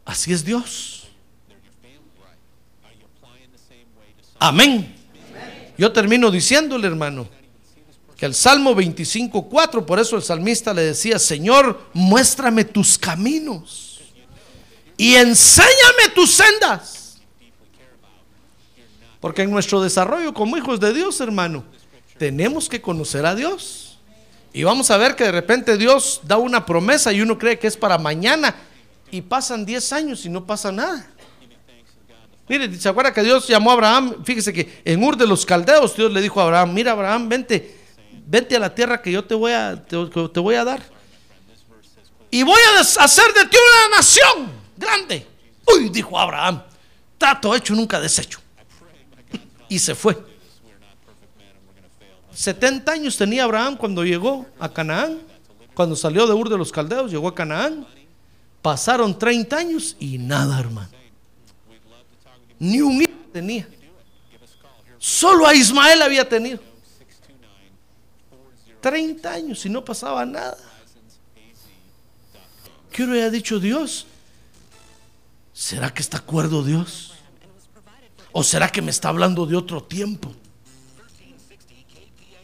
Así es Dios. Amén. Yo termino diciéndole, hermano, que el Salmo 25.4, por eso el salmista le decía, Señor, muéstrame tus caminos y enséñame tus sendas. Porque en nuestro desarrollo como hijos de Dios, hermano, tenemos que conocer a Dios. Y vamos a ver que de repente Dios da una promesa y uno cree que es para mañana y pasan 10 años y no pasa nada. Mire, ¿se acuerda que Dios llamó a Abraham? Fíjese que en Ur de los Caldeos Dios le dijo a Abraham, mira Abraham, vente, vente a la tierra que yo te voy a, te, voy a dar. Y voy a hacer de ti una nación grande. Uy, dijo Abraham, trato hecho, nunca deshecho. Y se fue. 70 años tenía Abraham cuando llegó a Canaán. Cuando salió de Ur de los Caldeos, llegó a Canaán. Pasaron 30 años y nada, hermano. Ni un hijo tenía. Solo a Ismael había tenido. 30 años y no pasaba nada. ¿Qué hubiera dicho Dios? ¿Será que está acuerdo Dios? ¿O será que me está hablando de otro tiempo?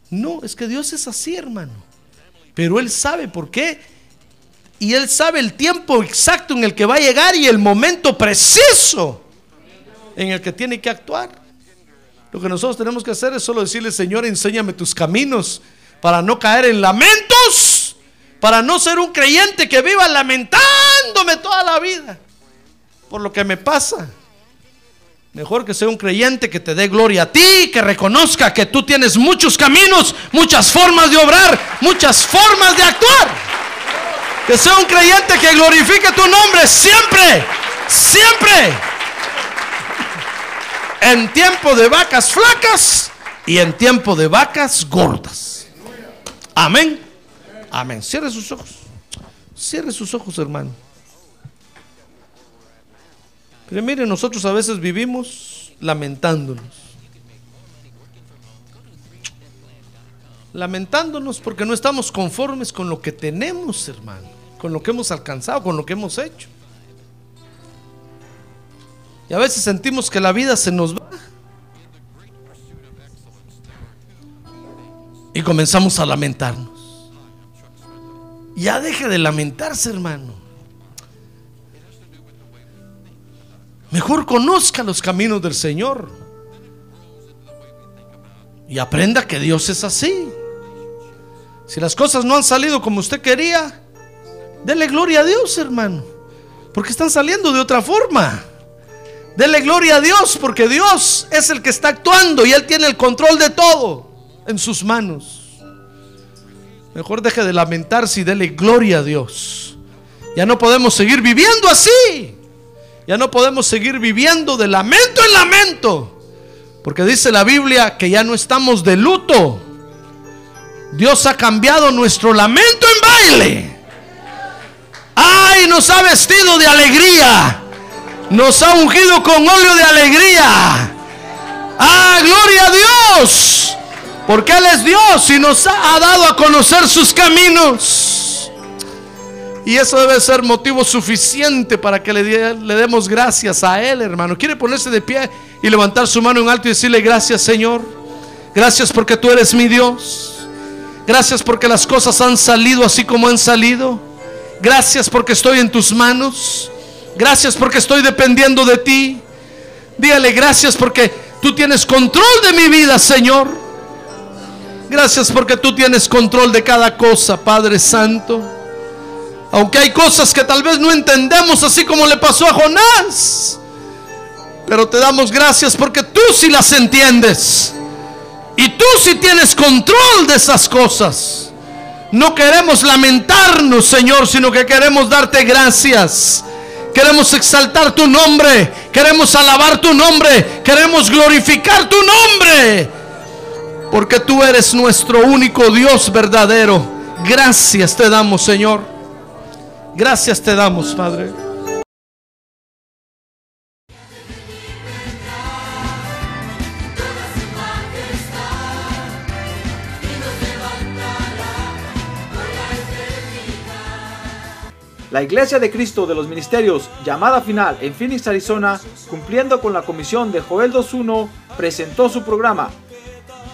No, es que Dios es así, hermano. Pero Él sabe por qué. Y Él sabe el tiempo exacto en el que va a llegar y el momento preciso en el que tiene que actuar. Lo que nosotros tenemos que hacer es solo decirle, Señor, enséñame tus caminos para no caer en lamentos, para no ser un creyente que viva lamentándome toda la vida por lo que me pasa. Mejor que sea un creyente que te dé gloria a ti, que reconozca que tú tienes muchos caminos, muchas formas de obrar, muchas formas de actuar. Que sea un creyente que glorifique tu nombre siempre, siempre. En tiempo de vacas flacas y en tiempo de vacas gordas. Amén. Amén. Cierre sus ojos. Cierre sus ojos, hermano. Pero mire, nosotros a veces vivimos lamentándonos. Lamentándonos porque no estamos conformes con lo que tenemos, hermano, con lo que hemos alcanzado, con lo que hemos hecho. Y a veces sentimos que la vida se nos va. Y comenzamos a lamentarnos. Ya deje de lamentarse, hermano. Mejor conozca los caminos del Señor. Y aprenda que Dios es así. Si las cosas no han salido como usted quería, dele gloria a Dios, hermano. Porque están saliendo de otra forma. Dele gloria a Dios porque Dios es el que está actuando y Él tiene el control de todo en sus manos. Mejor deje de lamentarse y dele gloria a Dios. Ya no podemos seguir viviendo así. Ya no podemos seguir viviendo de lamento en lamento. Porque dice la Biblia que ya no estamos de luto. Dios ha cambiado nuestro lamento en baile. Ay, nos ha vestido de alegría. Nos ha ungido con óleo de alegría. Ah, gloria a Dios. Porque Él es Dios y nos ha dado a conocer sus caminos. Y eso debe ser motivo suficiente para que le, le, demos gracias a Él, hermano. ¿Quiere ponerse de pie y levantar su mano en alto y decirle gracias, Señor? Gracias porque tú eres mi Dios. Gracias porque las cosas han salido así como han salido. Gracias porque estoy en tus manos. Gracias porque estoy dependiendo de ti. Dígale gracias porque tú tienes control de mi vida, Señor. Gracias porque tú tienes control de cada cosa, Padre Santo. Aunque hay cosas que tal vez no entendemos, así como le pasó a Jonás. Pero te damos gracias porque tú sí las entiendes. Y tú sí tienes control de esas cosas. No queremos lamentarnos, Señor, sino que queremos darte gracias. Queremos exaltar tu nombre. Queremos alabar tu nombre. Queremos glorificar tu nombre. Porque tú eres nuestro único Dios verdadero. Gracias te damos, Señor. Gracias te damos, Padre. La Iglesia de Cristo de los Ministerios, llamada final en Phoenix, Arizona, cumpliendo con la comisión de Joel 2.1, presentó su programa,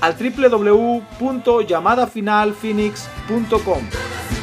al www.llamadafinalphoenix.com.